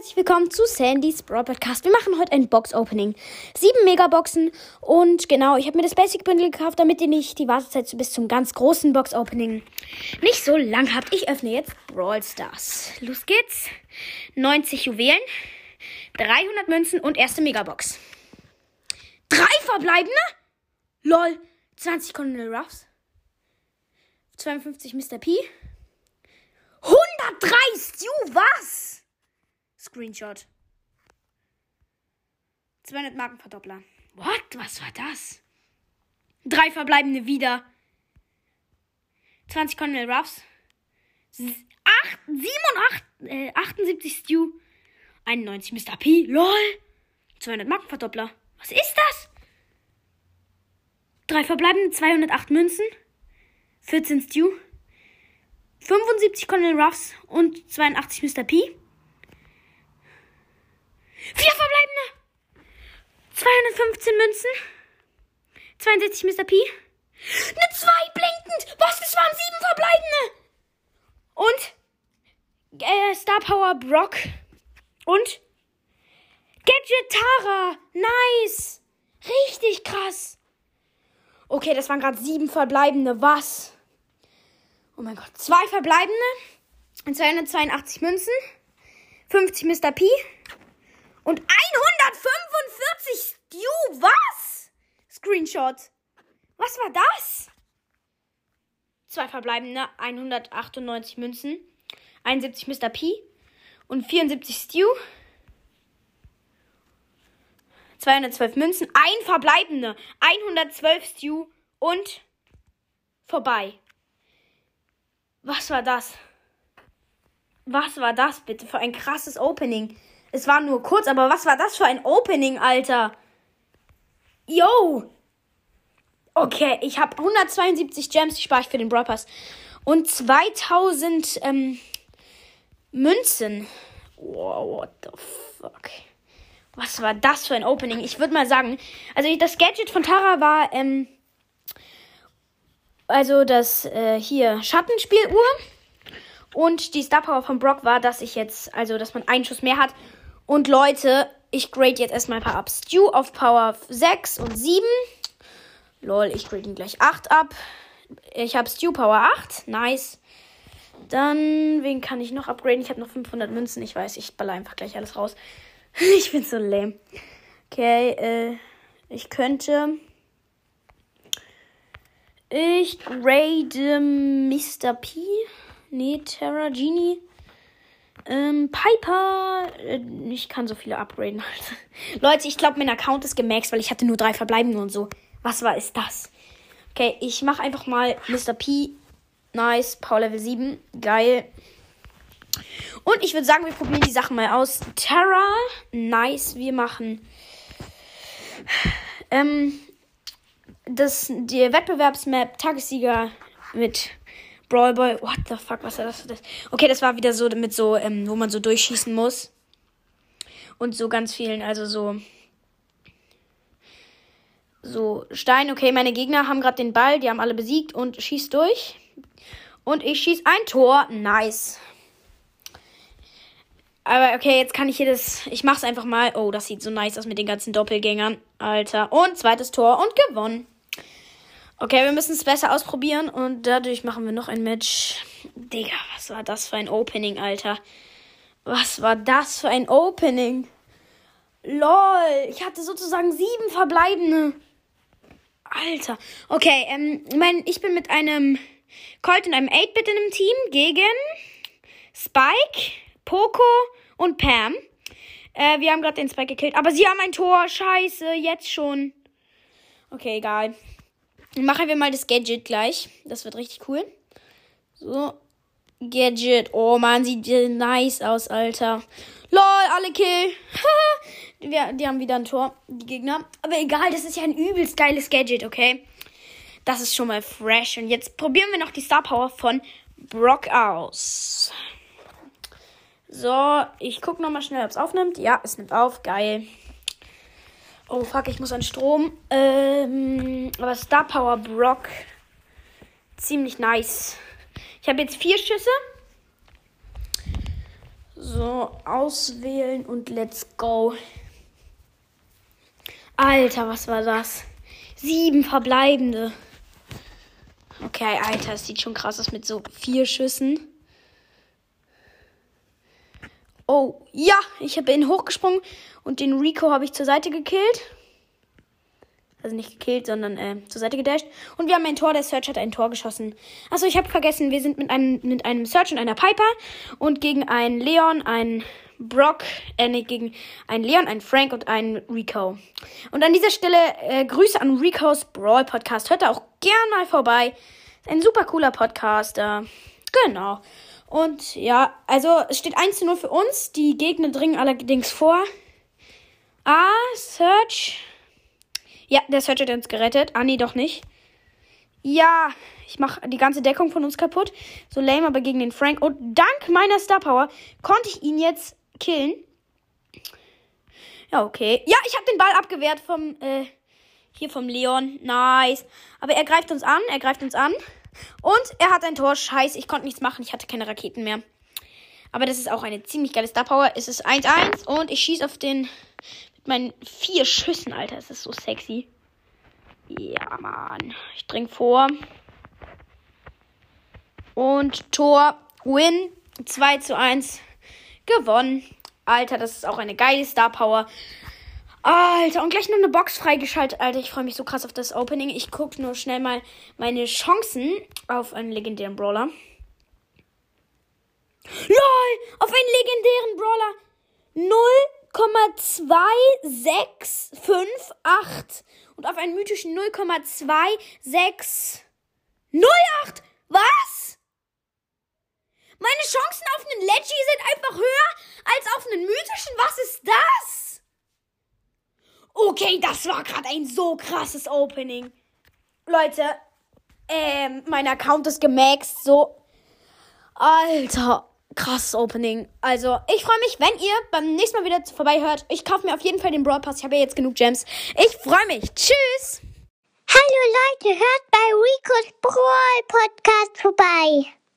herzlich willkommen zu Sandys Broad Podcast. Wir machen heute ein Box-Opening. Sieben Megaboxen und genau, ich habe mir das Basic Bundle gekauft, damit ihr nicht die Wartezeit bis zum ganz großen Box-Opening nicht so lang habt. Ich öffne jetzt Brawl Stars. Los geht's. 90 Juwelen, 300 Münzen und erste Megabox. Drei verbleibende? Lol. 20 Colonel Ruffs. 52 Mr. P. 103 Stu, was? Screenshot. 200 Markenverdoppler. What? Was war das? Drei verbleibende wieder. 20 Colonel Ruffs. 8, 7 und 8, äh, 78 Stu. 91 Mr. P. LOL. 200 Markenverdoppler. Was ist das? Drei verbleibende, 208 Münzen. 14 Stu. 75 Colonel Ruffs und 82 Mr. P. Vier verbleibende. 215 Münzen. 62 Mr. P. Eine 2 blinkend. Was? Das waren sieben verbleibende. Und äh, Star Power Brock. Und Gadget Tara. Nice. Richtig krass. Okay, das waren gerade sieben verbleibende. Was? Oh mein Gott. Zwei verbleibende. 282 Münzen. 50 Mr. P. Und 145 Stu. Was? Screenshot. Was war das? Zwei verbleibende. 198 Münzen. 71 Mr. P. Und 74 Stu. 212 Münzen. Ein verbleibende. 112 Stu. Und vorbei. Was war das? Was war das bitte für ein krasses Opening? Es war nur kurz, aber was war das für ein Opening, Alter? Yo! Okay, ich habe 172 Gems, die spare ich für den Brawl Pass. Und 2000 ähm, Münzen. Wow, what the fuck? Was war das für ein Opening? Ich würde mal sagen, also das Gadget von Tara war, ähm, also das äh, hier Schattenspieluhr. Und die Star Power von Brock war, dass ich jetzt, also dass man einen Schuss mehr hat. Und Leute, ich grade jetzt erstmal ein paar ab. Stew auf Power 6 und 7. Lol, ich grade ihn gleich 8 ab. Ich habe Stew Power 8. Nice. Dann, wen kann ich noch upgraden? Ich habe noch 500 Münzen. Ich weiß, ich baller einfach gleich alles raus. ich bin so lame. Okay, äh, ich könnte ich grade Mr. P. Nee, Terra Genie. Ähm, Piper. Äh, ich kann so viele upgraden. Leute, ich glaube, mein Account ist gemaxt, weil ich hatte nur drei verbleibende und so. Was war ist das? Okay, ich mache einfach mal Mr. P. Nice. Power Level 7. Geil. Und ich würde sagen, wir probieren die Sachen mal aus. Terra. Nice. Wir machen. Ähm, das, die Wettbewerbsmap Tagessieger mit Brawl Boy. What the fuck, was war das? Okay, das war wieder so mit so, ähm, wo man so durchschießen muss. Und so ganz vielen, also so. So, Stein, okay, meine Gegner haben gerade den Ball, die haben alle besiegt und schießt durch. Und ich schieß ein Tor. Nice. Aber okay, jetzt kann ich hier das. Ich mach's einfach mal. Oh, das sieht so nice aus mit den ganzen Doppelgängern. Alter. Und zweites Tor und gewonnen. Okay, wir müssen es besser ausprobieren und dadurch machen wir noch ein Match. Digga, was war das für ein Opening, Alter? Was war das für ein Opening? LOL, ich hatte sozusagen sieben verbleibende. Alter. Okay, ähm, mein, ich bin mit einem Colt und einem 8-Bit in einem Team gegen Spike, Poco und Pam. Äh, wir haben gerade den Spike gekillt, aber sie haben ein Tor. Scheiße, jetzt schon. Okay, egal. Machen wir mal das Gadget gleich. Das wird richtig cool. So. Gadget. Oh man, sieht nice aus, Alter. LOL, alle Kill. die, die haben wieder ein Tor, die Gegner. Aber egal, das ist ja ein übelst geiles Gadget, okay? Das ist schon mal fresh. Und jetzt probieren wir noch die Star Power von Brock aus. So, ich gucke nochmal schnell, ob es aufnimmt. Ja, es nimmt auf. Geil. Oh fuck, ich muss an Strom. Ähm, aber Star Power Brock. Ziemlich nice. Ich habe jetzt vier Schüsse. So, auswählen und let's go. Alter, was war das? Sieben verbleibende. Okay, Alter, es sieht schon krass aus mit so vier Schüssen. Oh, ja, ich bin hochgesprungen und den Rico habe ich zur Seite gekillt. Also nicht gekillt, sondern äh, zur Seite gedasht. Und wir haben ein Tor. Der Search hat ein Tor geschossen. Achso, ich habe vergessen, wir sind mit einem, mit einem Search und einer Piper und gegen einen Leon, einen Brock, äh, nee, gegen einen Leon, einen Frank und einen Rico. Und an dieser Stelle äh, Grüße an Ricos Brawl Podcast. Hört da auch gern mal vorbei. Ein super cooler Podcast. Äh, genau. Und ja, also es steht 1 zu 0 für uns. Die Gegner dringen allerdings vor. Ah, Search. Ja, der Search hat uns gerettet. Ah, nee, doch nicht. Ja, ich mache die ganze Deckung von uns kaputt. So lame, aber gegen den Frank. Und dank meiner Star Power konnte ich ihn jetzt killen. Ja, okay. Ja, ich habe den Ball abgewehrt vom, äh, hier vom Leon. Nice. Aber er greift uns an, er greift uns an. Und er hat ein Tor. Scheiße, ich konnte nichts machen. Ich hatte keine Raketen mehr. Aber das ist auch eine ziemlich geile Star Power. Es ist 1-1 und ich schieße auf den mit meinen vier Schüssen, Alter. Es ist so sexy. Ja, Mann. Ich dring vor. Und Tor. Win. 2 zu 1. Gewonnen. Alter, das ist auch eine geile Star Power. Alter, und gleich noch eine Box freigeschaltet. Alter, ich freue mich so krass auf das Opening. Ich gucke nur schnell mal meine Chancen auf einen legendären Brawler. LOL! Auf einen legendären Brawler. 0,2658. Und auf einen mythischen 0,2608. Was? Meine Chancen auf einen Leggy sind einfach höher als auf einen mythischen. Was ist das? Okay, das war gerade ein so krasses Opening. Leute, ähm, mein Account ist gemaxt. So. Alter, krasses Opening. Also, ich freue mich, wenn ihr beim nächsten Mal wieder vorbei hört. Ich kaufe mir auf jeden Fall den Brawl Pass. Ich habe ja jetzt genug Gems. Ich freue mich. Tschüss. Hallo Leute, hört bei Rico's Brawl Podcast vorbei.